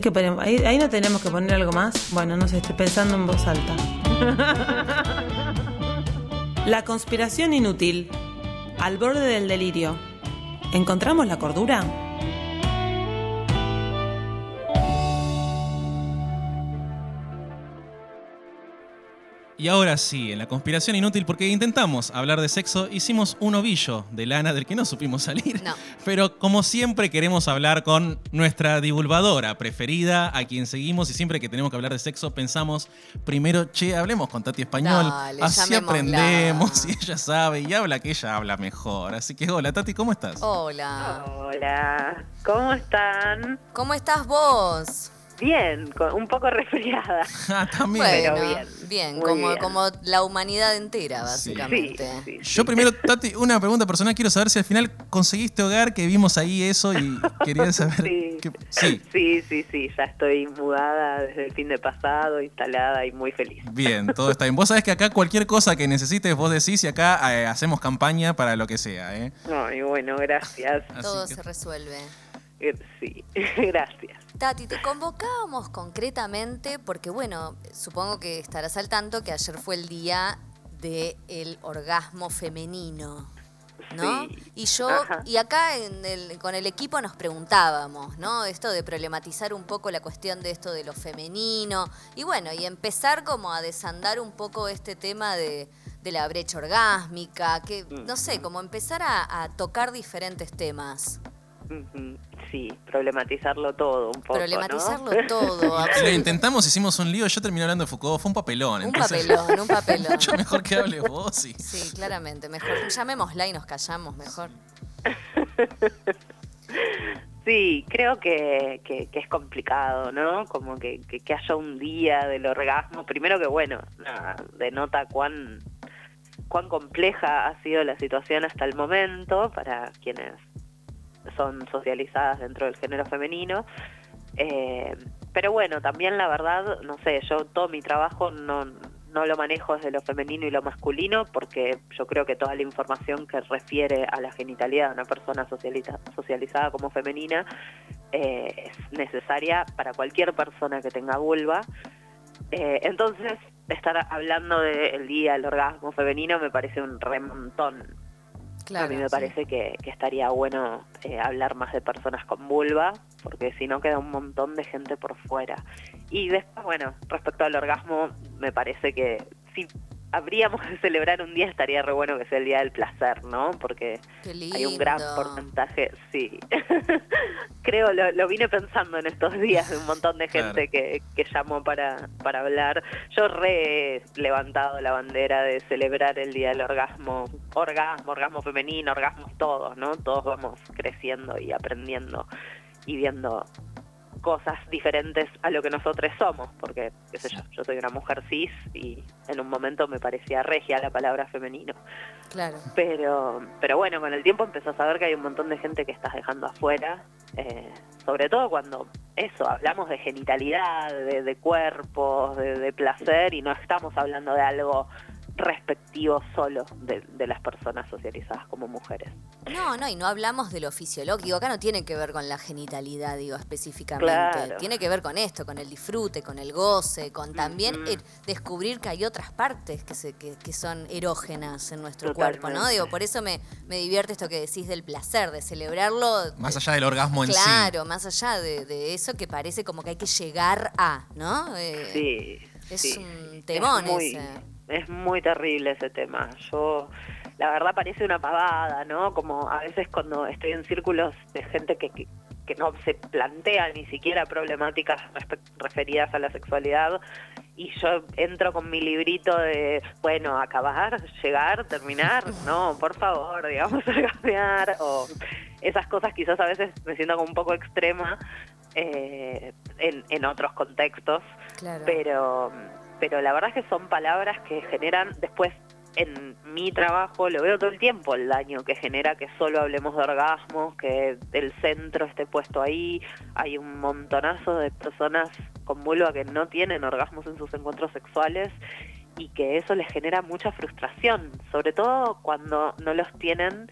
¿Qué ponemos? Ahí, ahí no tenemos que poner algo más. Bueno, no sé, estoy pensando en voz alta. La conspiración inútil. Al borde del delirio. ¿Encontramos la cordura? Y ahora sí, en la conspiración inútil, porque intentamos hablar de sexo, hicimos un ovillo de lana del que no supimos salir. No. Pero como siempre queremos hablar con nuestra divulgadora preferida, a quien seguimos y siempre que tenemos que hablar de sexo pensamos primero, che, hablemos con Tati Español, Dale, así aprendemos y ella sabe y habla que ella habla mejor. Así que hola Tati, ¿cómo estás? Hola. Hola, ¿cómo están? ¿Cómo estás vos? Bien, con- un poco resfriada. Ah, también. Bueno, bien, bien, como, bien. como la humanidad entera, Sí. Sí, básicamente. sí, Yo sí. primero, Tati, una pregunta personal. Quiero saber si al final conseguiste hogar, que vimos ahí eso y quería saber. Sí. sí, Sí, sí, sí, ya estoy mudada desde el fin de pasado, instalada y muy feliz. bien, todo está bien. Vos sabés que acá cualquier cosa que necesites vos decís y acá eh, hacemos campaña para lo que sea, ¿eh? Ay, bueno, gracias. Así Todo que- se resuelve. Eh, Sí, gracias. Tati, te convocábamos concretamente porque, bueno, supongo que estarás al tanto que ayer fue el día del orgasmo femenino. ¿no? Sí. Y yo, Ajá. y acá en el- con el equipo nos preguntábamos, ¿no? Esto de problematizar un poco la cuestión de esto de lo femenino. Y bueno, y empezar como a desandar un poco este tema de, de la brecha orgásmica, que, no sé, como empezar a, a tocar diferentes temas. Sí, problematizarlo todo un poco. ¿no? Problematizarlo todo, Lo intentamos, hicimos un lío, yo terminé hablando de Foucault, fue un papelón. Un papelón, un papelón. Mucho mejor que hables vos y... Sí, claramente. Mejor llamémosla y nos callamos mejor. Sí, creo que, que, que es complicado, ¿no? Como que, que, que haya un día del orgasmo. Primero que, bueno, nada, denota cuán, cuán compleja ha sido la situación hasta el momento para quienes son socializadas dentro del género femenino. Eh, pero bueno, también la verdad, no sé, yo todo mi trabajo no, no lo manejo desde lo femenino y lo masculino porque yo creo que toda la información que refiere a la genitalidad de una persona socializa- socializada como femenina eh, es necesaria para cualquier persona que tenga vulva. Eh, entonces, estar hablando del día del orgasmo femenino me parece un remontón. Claro. a mí me parece que, que estaría bueno eh, hablar más de personas con vulva, porque si no queda un montón de gente por fuera. Y después, bueno, respecto al orgasmo, me parece que si habríamos de celebrar un día, estaría re bueno que sea el día del placer, ¿no? Porque hay un gran porcentaje, sí. Creo, lo, lo vine pensando en estos días de un montón de gente Claro. que, que llamó para, para hablar. Yo re he levantado la bandera de celebrar el día del orgasmo, orgasmo, orgasmo femenino, orgasmos todos, ¿no? Todos vamos creciendo y aprendiendo y viendo cosas diferentes a lo que nosotros somos, porque, qué sé yo, yo soy una mujer cis y en un momento me parecía regia la palabra femenino. Claro. Pero, pero bueno, con el tiempo empezó a saber que hay un montón de gente que estás dejando afuera, eh, sobre todo cuando eso, hablamos de genitalidad, de, de cuerpos, de, de placer y no estamos hablando de algo respectivo solo de, de las personas socializadas como mujeres. No, no, y no hablamos de lo fisiológico. Acá no tiene que ver con la genitalidad, digo, específicamente. Claro. Tiene que ver con esto, con el disfrute, con el goce, con también eh, descubrir que hay otras partes que, se, que, que son erógenas en nuestro cuerpo, ¿no? Digo, por eso me, me divierte esto que decís del placer, de celebrarlo. Más allá del orgasmo en sí. Claro, más allá de, de eso que parece como que hay que llegar a, ¿no? Eh, Sí, Es sí. un temón es muy, ese. Es muy terrible ese tema. Yo, la verdad, parece una pavada, ¿no? Como a veces cuando estoy en círculos de gente que, que, que no se plantea ni siquiera problemáticas referidas a la sexualidad y yo entro con mi librito de, bueno, acabar, llegar, terminar, no, por favor, digamos, cambiar, o esas cosas quizás a veces me siento como un poco extrema eh, en, en otros contextos, Claro. pero, pero la verdad es que son palabras que generan después en mi trabajo lo veo todo el tiempo el daño que genera que solo hablemos de orgasmos, que el centro esté puesto ahí, hay un montonazo de personas con vulva que no tienen orgasmos en sus encuentros sexuales y que eso les genera mucha frustración, sobre todo cuando no los tienen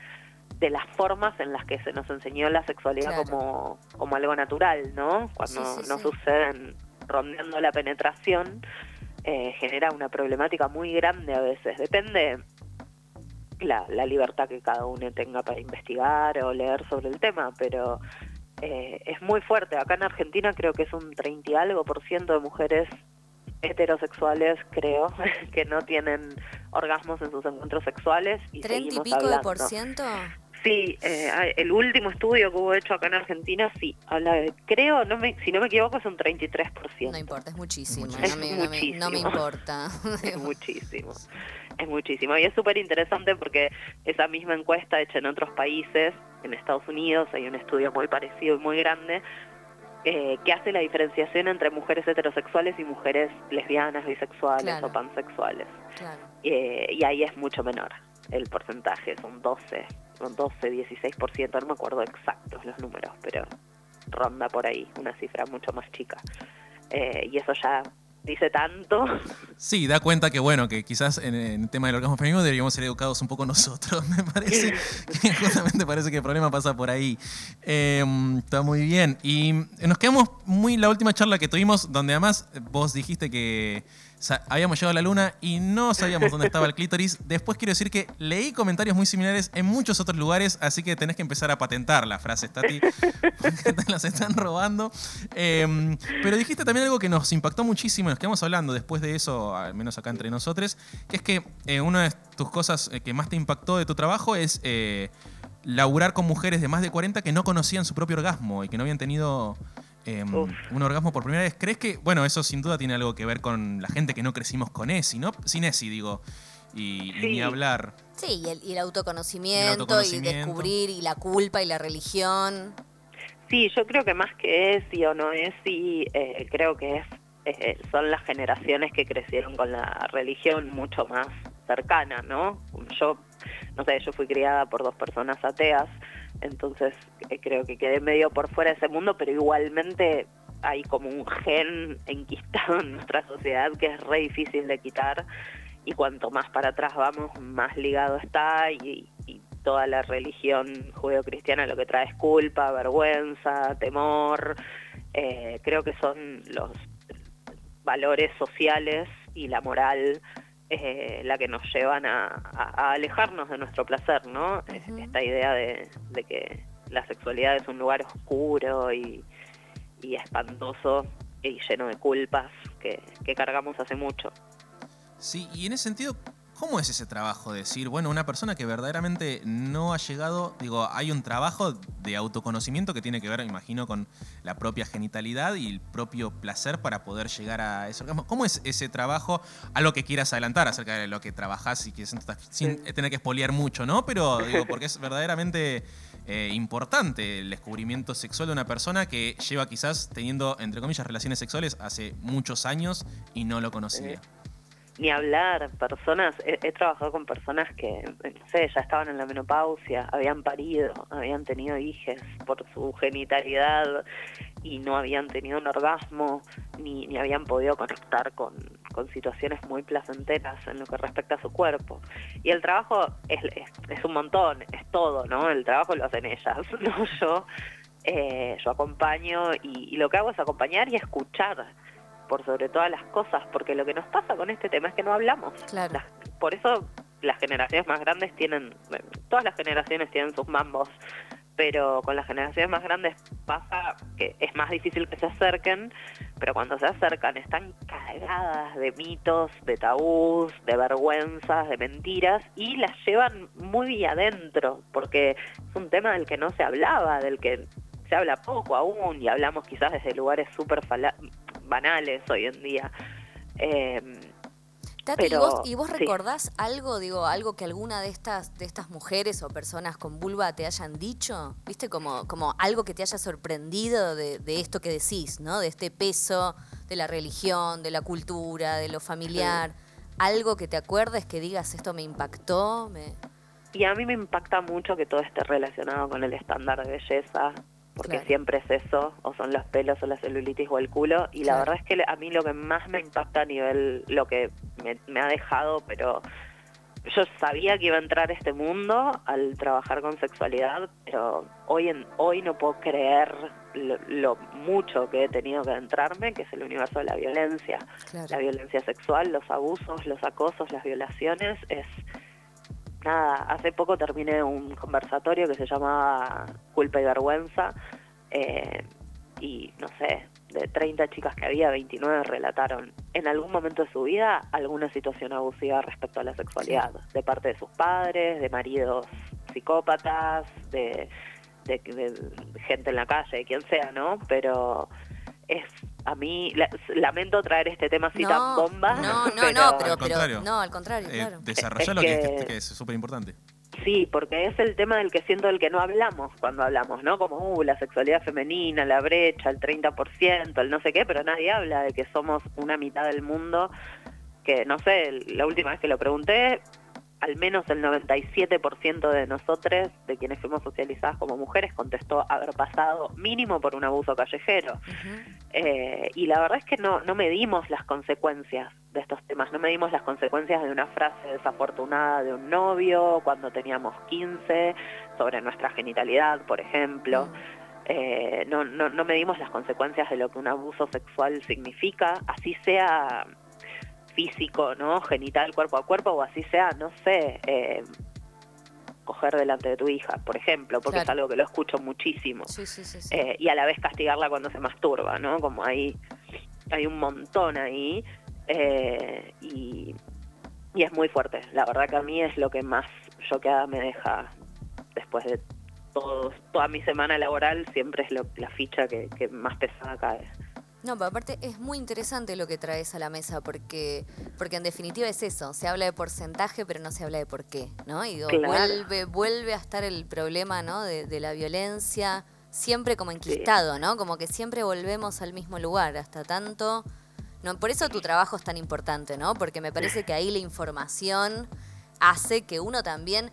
de las formas en las que se nos enseñó la sexualidad Claro. como, como algo natural, ¿no? Cuando Sí, sí, no sí. suceden rondeando la penetración, eh, genera una problemática muy grande a veces. Depende la, la libertad que cada uno tenga para investigar o leer sobre el tema, pero eh, es muy fuerte. Acá en Argentina creo que es un 30 y algo por ciento de mujeres heterosexuales, creo, que no tienen orgasmos en sus encuentros sexuales. Y ¿Treinta y seguimos pico de por ciento? Sí, eh, el último estudio que hubo hecho acá en Argentina, sí, habla de, creo, no me, si no me equivoco, es un 33%. No importa, es muchísimo. No, me, Es no me- no me muchísimo. importa. Es muchísimo, es muchísimo. Y es súper interesante porque esa misma encuesta hecha en otros países, en Estados Unidos, hay un estudio muy parecido y muy grande, eh, que hace la diferenciación entre mujeres heterosexuales y mujeres lesbianas, bisexuales Claro. o pansexuales. Claro. Eh, y ahí es mucho menor el porcentaje, es un 12, un 12, 16%, no me acuerdo exactos los números, pero ronda por ahí, una cifra mucho más chica. Eh, y eso ya dice tanto. Sí, da cuenta que, bueno, que quizás en, en el tema del orgasmo femenino deberíamos ser educados un poco nosotros, me parece. que justamente parece que el problema pasa por ahí. Eh, está muy bien. Y nos quedamos muy la última charla que tuvimos, donde además vos dijiste que sa- habíamos llegado a la luna y no sabíamos dónde estaba el clítoris. Después quiero decir que leí comentarios muy similares en muchos otros lugares, así que tenés que empezar a patentar las frases, Tati, porque te las están robando. Eh, pero dijiste también algo que nos impactó muchísimo, nos quedamos hablando después de eso, al menos acá entre nosotros, que es que eh, una de tus cosas eh, que más te impactó de tu trabajo es eh, laburar con mujeres de más de 40 que no conocían su propio orgasmo y que no habían tenido eh, Uf. un orgasmo por primera vez. ¿Crees que, bueno, eso sin duda tiene algo que ver con la gente que no crecimos con ESI, ¿no? Sin ESI, digo. Y, y ni hablar. Sí, y el, y el autoconocimiento, El autoconocimiento. y descubrir, y la culpa, y la religión. Sí, yo creo que más que es sí o no es sí, eh, creo que es eh, son las generaciones que crecieron con la religión mucho más cercana, ¿no? Yo, no sé, yo fui criada por dos personas ateas, entonces eh, creo que quedé medio por fuera de ese mundo, pero igualmente hay como un gen enquistado en nuestra sociedad que es re difícil de quitar y cuanto más para atrás vamos, más ligado está y, y toda la religión judeocristiana lo que trae es culpa, vergüenza, temor. Eh, creo que son los valores sociales y la moral eh, la que nos llevan a, a- a alejarnos de nuestro placer, ¿no? Esta idea de, de que la sexualidad es un lugar oscuro y, y espantoso y lleno de culpas que, que cargamos hace mucho. Sí, y en ese sentido, ¿cómo es ese trabajo? de Decir, bueno, una persona que verdaderamente no ha llegado, digo, hay un trabajo de autoconocimiento que tiene que ver, imagino, con la propia genitalidad y el propio placer para poder llegar a ese orgasmo. ¿Cómo es ese trabajo? Algo que quieras adelantar acerca de lo que trabajás y que sin Sí. tener que espolear mucho, ¿no? Pero digo, porque es verdaderamente eh, importante el descubrimiento sexual de una persona que lleva quizás teniendo, entre comillas, relaciones sexuales hace muchos años y no lo conocía. Ni hablar, personas, he, trabajado con personas que, no sé, ya estaban en la menopausia, habían parido, habían tenido hijes por su genitalidad y no habían tenido un orgasmo, ni, ni habían podido conectar con, con situaciones muy placenteras en lo que respecta a su cuerpo. Y el trabajo es, es, es un montón, es todo, ¿no? El trabajo lo hacen ellas, no yo. Eh, yo acompaño y, y lo que hago es acompañar y escuchar por sobre todas las cosas, porque lo que nos pasa con este tema es que no hablamos. Claro. Las- por eso las generaciones más grandes tienen, bueno, todas las generaciones tienen sus mambos, pero con las generaciones más grandes pasa que es más difícil que se acerquen, pero cuando se acercan están cargadas de mitos, de tabús, de vergüenzas, de mentiras y las llevan muy adentro, porque es un tema del que no se hablaba, del que se habla poco aún y hablamos quizás desde lugares súper banales hoy en día. Eh, Tati, ¿y vos, y vos sí. recordás algo, digo, algo que alguna de estas, de estas mujeres o personas con vulva te hayan dicho? ¿Viste? Como, como algo que te haya sorprendido de, de esto que decís, ¿no? De este peso de la religión, de la cultura, de lo familiar. Algo que te acuerdes que digas, esto me impactó, me... Y a mí me impacta mucho que todo esté relacionado con el estándar de belleza, porque Claro. siempre es eso, o son los pelos o la celulitis o el culo. Y la verdad es que a mí lo que más me impacta a nivel, lo que me, me ha dejado, pero yo sabía que iba a entrar a este mundo al trabajar con sexualidad, pero hoy en hoy no puedo creer lo, mucho que he tenido que entrarme, que es el universo de la violencia, la violencia sexual, los abusos, los acosos, las violaciones, es nada. Hace poco terminé un conversatorio que se llamaba Culpa y Vergüenza. Eh, y no sé, de 30 chicas que había, 29 relataron en algún momento de su vida alguna situación abusiva respecto a la sexualidad, de parte de sus padres, de maridos psicópatas, de, gente en la calle, de quien sea, ¿no? Pero es a mí lamento traer este tema así tan bomba. No, no, no, pero, al contrario, no, al contrario, eh, claro. Desarrollarlo que, que es súper importante. Sí, porque es el tema del que siento el que no hablamos cuando hablamos, ¿no? Como, uh, la sexualidad femenina, la brecha, el 30%, el no sé qué, pero nadie habla de que somos una mitad del mundo, que no sé, la última vez que lo pregunté, al menos el 97% de nosotros, de quienes fuimos socializadas como mujeres, contestó haber pasado mínimo por un abuso callejero. Eh, y la verdad es que no, no medimos las consecuencias de estos temas, no medimos las consecuencias de una frase desafortunada de un novio cuando teníamos 15, sobre nuestra genitalidad, por ejemplo. Eh, no, no, no medimos las consecuencias de lo que un abuso sexual significa, así sea físico, ¿no? Genital, cuerpo a cuerpo, o así sea, no sé, eh, coger delante de tu hija, por ejemplo, porque es algo que lo escucho muchísimo. Eh, y a la vez castigarla cuando se masturba, ¿no? Como ahí hay un montón ahí. Eh, y, y es muy fuerte. La verdad que a mí es lo que más choqueada me deja después de todo, toda mi semana laboral, siempre es la ficha que, que más pesada cae. No, pero aparte es muy interesante lo que traes a la mesa porque, porque en definitiva es eso, se habla de porcentaje pero no se habla de por qué, ¿no? Y vuelve, vuelve a estar el problema, ¿no? De, la violencia siempre como enquistado, ¿no? Como que siempre volvemos al mismo lugar, hasta tanto... No, por eso tu trabajo es tan importante, ¿no? Porque me parece que ahí la información hace que uno también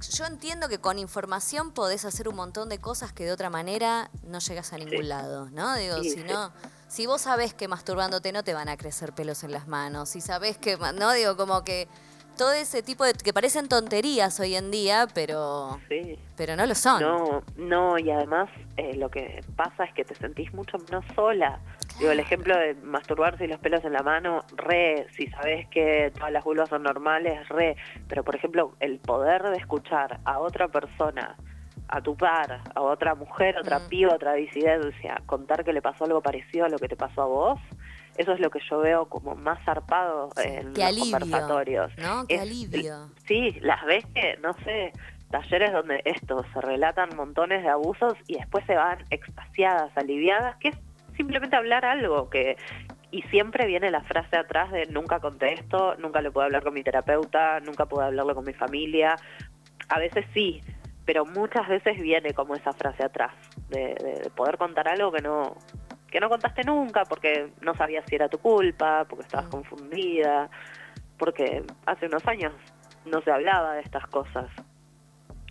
yo entiendo que con información podés hacer un montón de cosas que de otra manera no llegas a ningún lado, ¿no? Digo, si no, si vos sabés que masturbándote no te van a crecer pelos en las manos, si sabés que, no, digo, como que todo ese tipo de que parecen tonterías hoy en día, pero pero no lo son. No, no, y además eh, lo que pasa es que te sentís mucho menos sola. Digo, el ejemplo de masturbarse y los pelos en la mano, re, si sabes que todas las vulvas son normales, re, pero por ejemplo, el poder de escuchar a otra persona, a tu par, a otra mujer, otra mm. piba, otra disidencia, contar que le pasó algo parecido a lo que te pasó a vos, eso es lo que yo veo como más zarpado en los conversatorios. ¿no? Qué alivio. Sí, las ves que, no sé, talleres donde esto, se relatan montones de abusos y después se van extasiadas, aliviadas, que es simplemente hablar algo que y siempre viene la frase atrás de nunca contesto, nunca lo puedo hablar con mi terapeuta, nunca puedo hablarlo con mi familia. A veces sí, pero muchas veces viene como esa frase atrás de, poder contar algo que no que no contaste nunca porque no sabías si era tu culpa, porque estabas mm. confundida, porque hace unos años no se hablaba de estas cosas.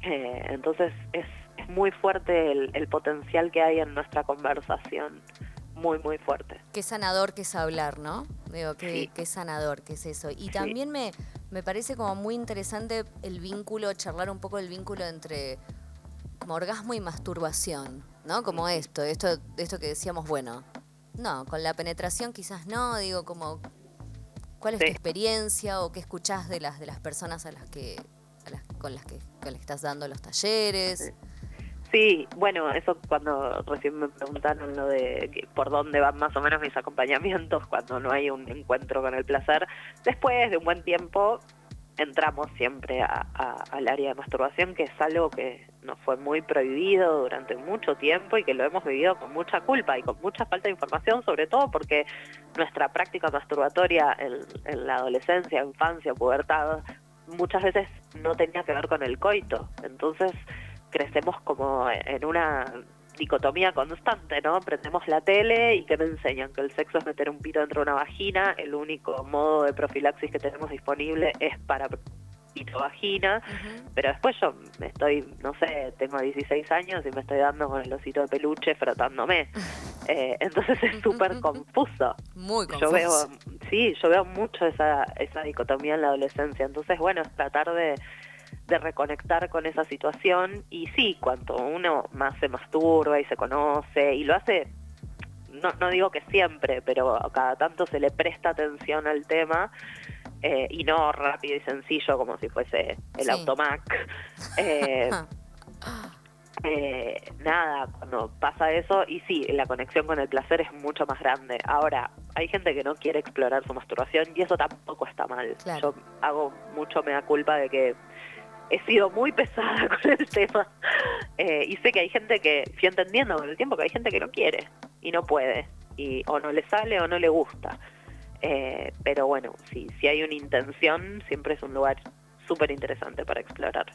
Eh, entonces es, es muy fuerte el, el potencial que hay en nuestra conversación muy, muy fuerte. Qué sanador que es hablar, ¿no? Digo, qué, qué sanador que es eso. Y también me, me parece como muy interesante el vínculo, charlar un poco el vínculo entre como orgasmo y masturbación, ¿no? Como esto, esto, esto que decíamos, bueno, no, con la penetración quizás no, digo, como, ¿cuál es tu experiencia o qué escuchás de las, de las personas a las que, con las que, con las que estás dando los talleres? Sí, bueno, eso cuando recién me preguntaron lo de por dónde van más o menos mis acompañamientos cuando no hay un encuentro con el placer, después de un buen tiempo entramos siempre al área de masturbación, que es algo que nos fue muy prohibido durante mucho tiempo y que lo hemos vivido con mucha culpa y con mucha falta de información, sobre todo porque nuestra práctica masturbatoria en, la adolescencia, infancia, pubertad, muchas veces no tenía que ver con el coito. Entonces, crecemos como en una dicotomía constante, ¿no? Prendemos la tele y que me enseñan que el sexo es meter un pito dentro de una vagina, el único modo de profilaxis que tenemos disponible es para vagina, Ujú. pero después yo estoy, no sé, tengo 16 años y me estoy dando con el osito de peluche frotándome. Eh, entonces es súper confuso. Muy Yo confuso. veo, sí, yo veo mucho esa, esa dicotomía en la adolescencia. Entonces, bueno, es tratar de, de reconectar con esa situación. Y sí, cuanto uno más se masturba y se conoce y lo hace, no, no digo que siempre, pero cada tanto se le presta atención al tema. Eh, y no rápido y sencillo como si fuese el Sí. automac. Eh, eh, nada, cuando pasa eso, y sí, la conexión con el placer es mucho más grande. Ahora, hay gente que no quiere explorar su masturbación y eso tampoco está mal. Claro. Yo hago mucho me da culpa de que he sido muy pesada con el tema Eh, y sé que hay gente que, fui entendiendo con el tiempo que hay gente que no quiere y no puede, y o no le sale o no le gusta. Eh, pero bueno, si, si hay una intención, siempre es un lugar súper interesante para explorar.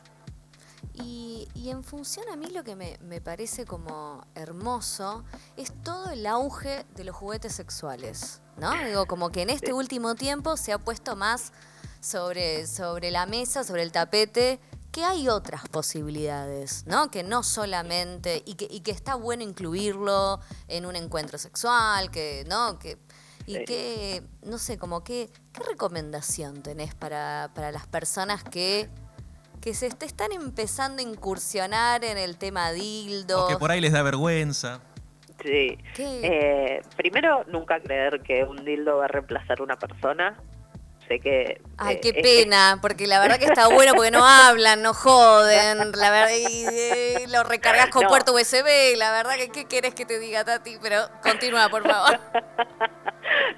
Y, y en función a mí lo que me, me parece como hermoso es todo el auge de los juguetes sexuales, ¿no? Digo, como que en este último tiempo se ha puesto más sobre, sobre la mesa, sobre el tapete, que hay otras posibilidades, ¿no? Que no solamente, y que, y que está bueno incluirlo en un encuentro sexual, que, ¿no? Que, y Sí. que, no sé, como que, ¿qué recomendación tenés para, para las personas que que se te están empezando a incursionar en el tema dildo. O que por ahí les da vergüenza. Sí. ¿Qué? Eh, primero, nunca creer que un dildo va a reemplazar una persona. Que... Ay, eh, qué pena, porque la verdad que está bueno porque no hablan, no joden, la verdad, y, eh, lo recargas con No. puerto USB, la verdad que qué querés que te diga, Tati, pero continúa, por favor.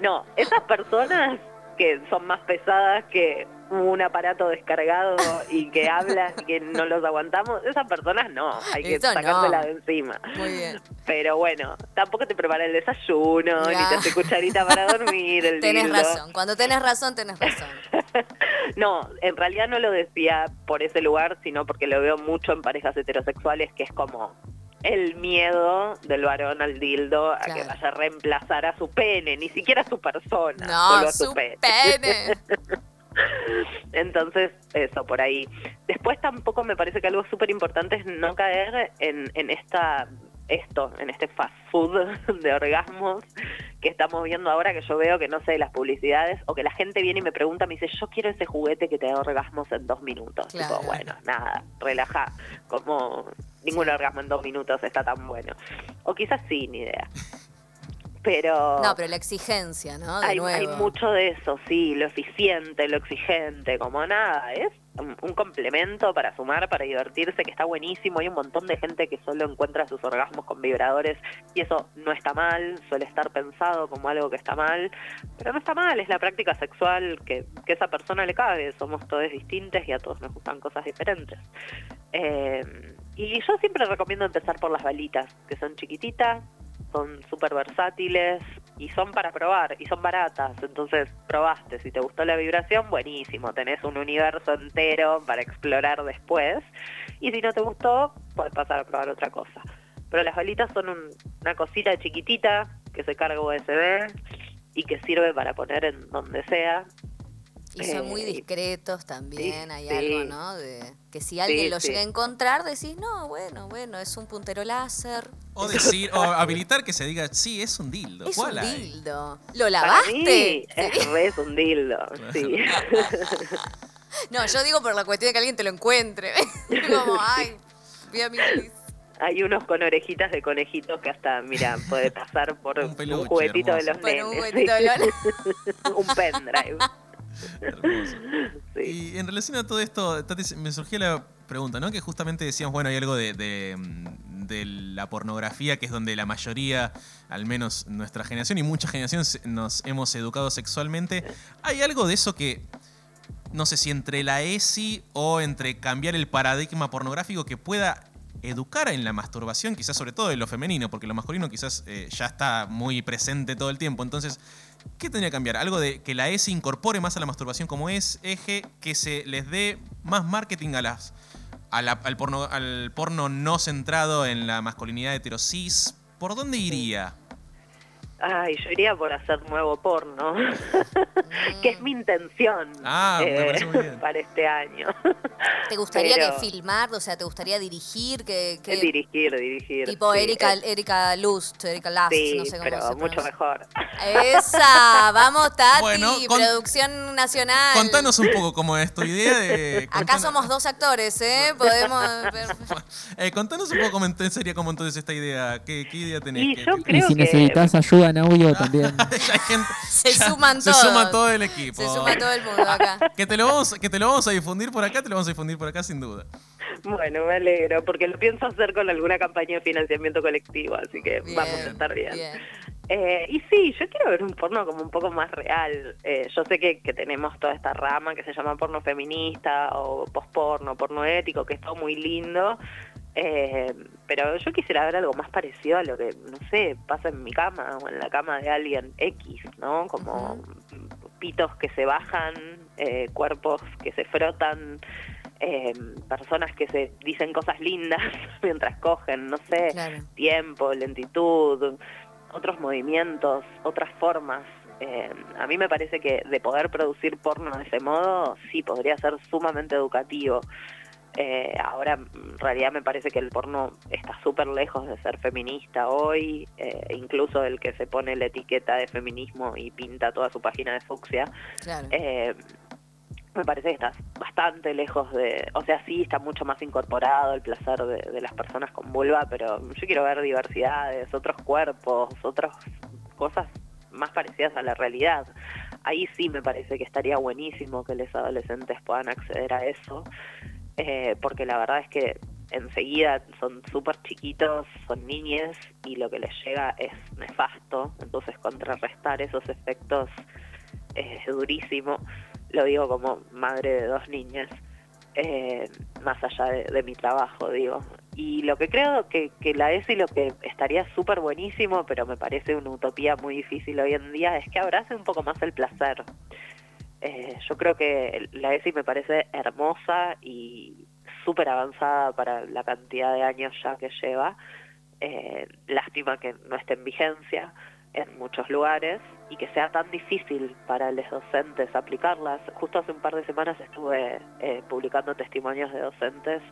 No, esas personas que son más pesadas que un aparato descargado y que hablan y que no los aguantamos, esas personas no, hay que Eso no. sacárselas de encima. Muy bien. Pero bueno, tampoco te prepara el desayuno, ni te hace cucharita para dormir, el Tenés dildo. razón, cuando tenés razón, tenés razón. No, en realidad no lo decía por ese lugar, sino porque lo veo mucho en parejas heterosexuales, que es como el miedo del varón al dildo a que vaya a reemplazar a su pene, ni siquiera a su persona, No, solo a su, su pene. pene. Entonces, eso, por ahí. Después tampoco me parece que algo súper importante es no caer en, en esta esto, en este fast food de orgasmos que estamos viendo ahora, que yo veo que no sé, las publicidades, o que la gente viene y me pregunta, me dice, yo quiero ese juguete que te da orgasmos en dos minutos. Claro. Tipo, bueno, nada, relaja, como ningún orgasmo en dos minutos está tan bueno. O quizás sí, ni idea. Pero... No, pero la exigencia, ¿no? De Hay, nuevo. hay mucho de eso, sí, lo eficiente, lo exigente, como nada, es un, un complemento para sumar, para divertirse, que está buenísimo. Hay un montón de gente que solo encuentra sus orgasmos con vibradores y eso no está mal, suele estar pensado como algo que está mal, pero no está mal, es la práctica sexual que, que esa persona le cabe, somos todos distintos y a todos nos gustan cosas diferentes. Eh, y yo siempre recomiendo empezar por las balitas, que son chiquititas, son súper versátiles y son para probar y son baratas. Entonces probaste, si te gustó la vibración, buenísimo, tenés un universo entero para explorar después. Y si no te gustó, puedes pasar a probar otra cosa. Pero las balitas son un- una cosita chiquitita que se carga USB y que sirve para poner en donde sea. Y son muy Eh, discretos también, hay sí. algo, ¿no? De que si alguien Sí, lo sí. llega a encontrar, decís, no, bueno, bueno, es un puntero láser. O decir, o habilitar que se diga, sí, es un dildo. Es ¿Cuál un hay? dildo. ¿Lo lavaste? es re es un dildo, sí. No, yo digo por la cuestión de que alguien te lo encuentre. Como, ay, vi a mi. Hay unos con orejitas de conejito que hasta, mira, puede pasar por Un juguetito de los Bueno, un nenes. juguetito de un pendrive. Hermoso. Sí. Y en relación a todo esto, Tati, me surgió la pregunta, ¿no? Que justamente decíamos, bueno, hay algo de, de, mm, de la pornografía, que es donde la mayoría, al menos nuestra generación y muchas generaciones, nos hemos educado sexualmente. ¿Hay algo de eso que, no sé si entre la ESI o entre cambiar el paradigma pornográfico que pueda educar en la masturbación, quizás sobre todo en lo femenino, porque lo masculino quizás eh, ya está muy presente todo el tiempo. Entonces, ¿qué tendría que cambiar? Algo de que la ESI incorpore más a la masturbación como es eje, que se les dé más marketing a las, a la- al, porno, al porno no centrado en la masculinidad heterosis. ¿Por dónde iría? Ay, yo iría por hacer nuevo porno, que es mi intención Ah, me eh, parece muy bien. para este año. ¿Te gustaría Pero- que filmar? O sea, ¿te gustaría dirigir? Que, que- dirigir, dirigir. tipo sí, Erika, eh, Erika Lust, Erika Last, Sí, no sé cómo pero se mucho mejor. Esa, vamos Tati, Bueno, con- producción nacional. Contanos un poco cómo es tu idea de... Acá somos dos actores, ¿eh? Podemos... Eh, contanos un poco cómo sería como entonces esta idea. ¿Qué, qué idea tenés? Y ¿Qué- yo creo y si que- necesitas ayuda en audio también. Ya hay gente- Se ya suman Se todos. suma todo el equipo. Se suma todo el mundo acá. Que te, lo vamos, que te lo vamos a difundir por acá, te lo vamos a difundir por acá sin duda. Bueno, me alegro, porque lo pienso hacer con alguna campaña de financiamiento colectivo, así que Bien, vamos a estar bien. bien. Eh, y sí, yo quiero ver un porno como un poco más real. Eh, yo sé que, que tenemos toda esta rama que se llama porno feminista o posporno, porno ético, que es todo muy lindo. Eh, pero yo quisiera ver algo más parecido a lo que, no sé, pasa en mi cama o en la cama de alguien X, ¿no? Como pitos que se bajan, eh, cuerpos que se frotan, eh, personas que se dicen cosas lindas mientras cogen, no sé, Claro. tiempo, lentitud, otros movimientos, otras formas. Eh, a mí me parece que de poder producir porno de ese modo, sí, podría ser sumamente educativo. Eh, ahora, en realidad, me parece que el porno está súper lejos de ser feminista hoy, eh, incluso el que se pone la etiqueta de feminismo y pinta toda su página de fucsia. Claro. Eh, me parece que está bastante lejos de, o sea, sí está mucho más incorporado el placer de, de las personas con vulva, pero yo quiero ver diversidades, otros cuerpos, otras cosas más parecidas a la realidad. Ahí sí me parece que estaría buenísimo que los adolescentes puedan acceder a eso, eh, porque la verdad es que enseguida son súper chiquitos, son niñes y lo que les llega es nefasto, entonces contrarrestar esos efectos es durísimo, lo digo como madre de dos niñas, eh, más allá de, mi trabajo, digo. Y lo que creo que, la ESI lo que estaría súper buenísimo, pero me parece una utopía muy difícil hoy en día, es que abrace un poco más el placer. Eh, yo creo que la ESI me parece hermosa y súper avanzada para la cantidad de años ya que lleva. Eh, lástima que no esté en vigencia en muchos lugares y que sea tan difícil para los docentes aplicarlas. Justo hace un par de semanas estuve eh, publicando testimonios de docentes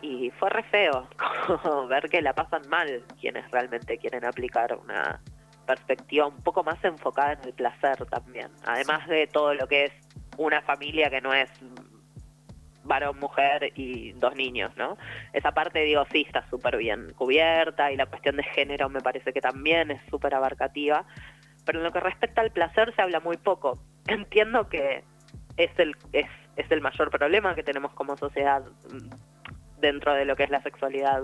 y fue re feo ver que la pasan mal quienes realmente quieren aplicar una perspectiva un poco más enfocada en el placer también, además de todo lo que es una familia que no es varón, mujer y dos niños, ¿no? Esa parte, digo, sí, está súper bien cubierta y la cuestión de género me parece que también es súper abarcativa, pero en lo que respecta al placer se habla muy poco. Entiendo que es el, es, es el mayor problema que tenemos como sociedad mm, dentro de lo que es la sexualidad.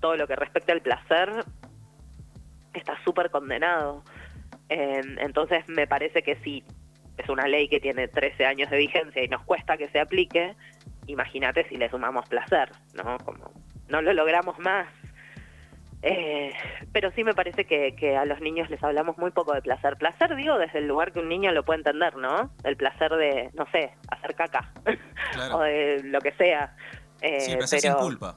Todo lo que respecta al placer está súper condenado. Eh, entonces me parece que si es una ley que tiene 13 años de vigencia y nos cuesta que se aplique, imagínate si le sumamos placer, ¿no? Como no lo logramos más. Eh, pero sí me parece que, que a los niños les hablamos muy poco de placer. Placer, digo, desde el lugar que un niño lo puede entender, ¿no? El placer de, no sé, hacer caca Claro. o de lo que sea. Eh, Sí, placer sin pero- culpa.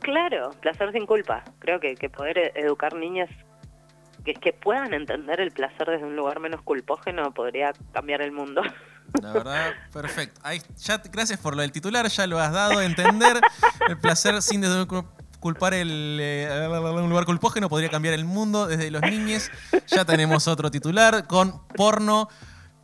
Claro, placer sin culpa. Creo que, que poder educar niñas que, que puedan entender el placer desde un lugar menos culpógeno podría cambiar el mundo. La verdad, perfecto. Gracias por lo del titular, ya lo has dado a entender. El placer sin desde el, eh, un lugar culpógeno podría cambiar el mundo desde los niños. Ya tenemos otro titular con porno,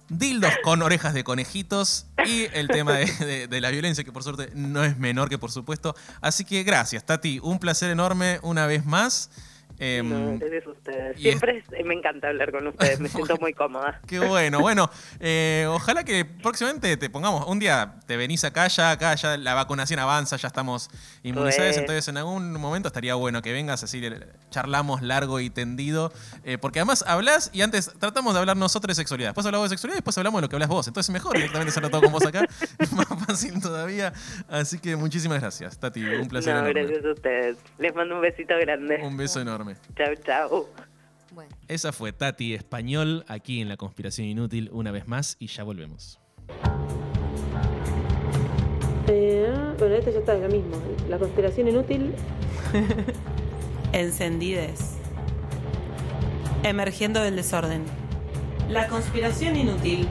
dildos con orejas de conejitos y el tema de, de- de la violencia, que por suerte no es menor que por supuesto. Así que gracias, Tati. Un placer enorme una vez más. Em, No, gracias a ustedes. Siempre es- me encanta hablar con ustedes, me siento muy cómoda. Qué bueno, bueno, eh, ojalá que próximamente te pongamos, un día te venís acá, ya acá ya la vacunación avanza, ya estamos inmunizados, Pues. entonces en algún momento estaría bueno que vengas, así charlamos largo y tendido, eh, porque además hablas y antes tratamos de hablar nosotros de sexualidad, después hablamos de sexualidad y después hablamos de lo que hablas vos, entonces mejor directamente hacerlo todo con vos acá, es más fácil todavía, así que muchísimas gracias, Tati, un placer No, enorme. gracias a ustedes. Les mando un besito grande. Un beso enorme. Chau, chau. Bueno. Esa fue Tati Español aquí en La Conspiración Inútil una vez más y ya volvemos. Eh, bueno, este ya está, es lo mismo. La conspiración inútil. Encendides. Emergiendo del desorden. La conspiración inútil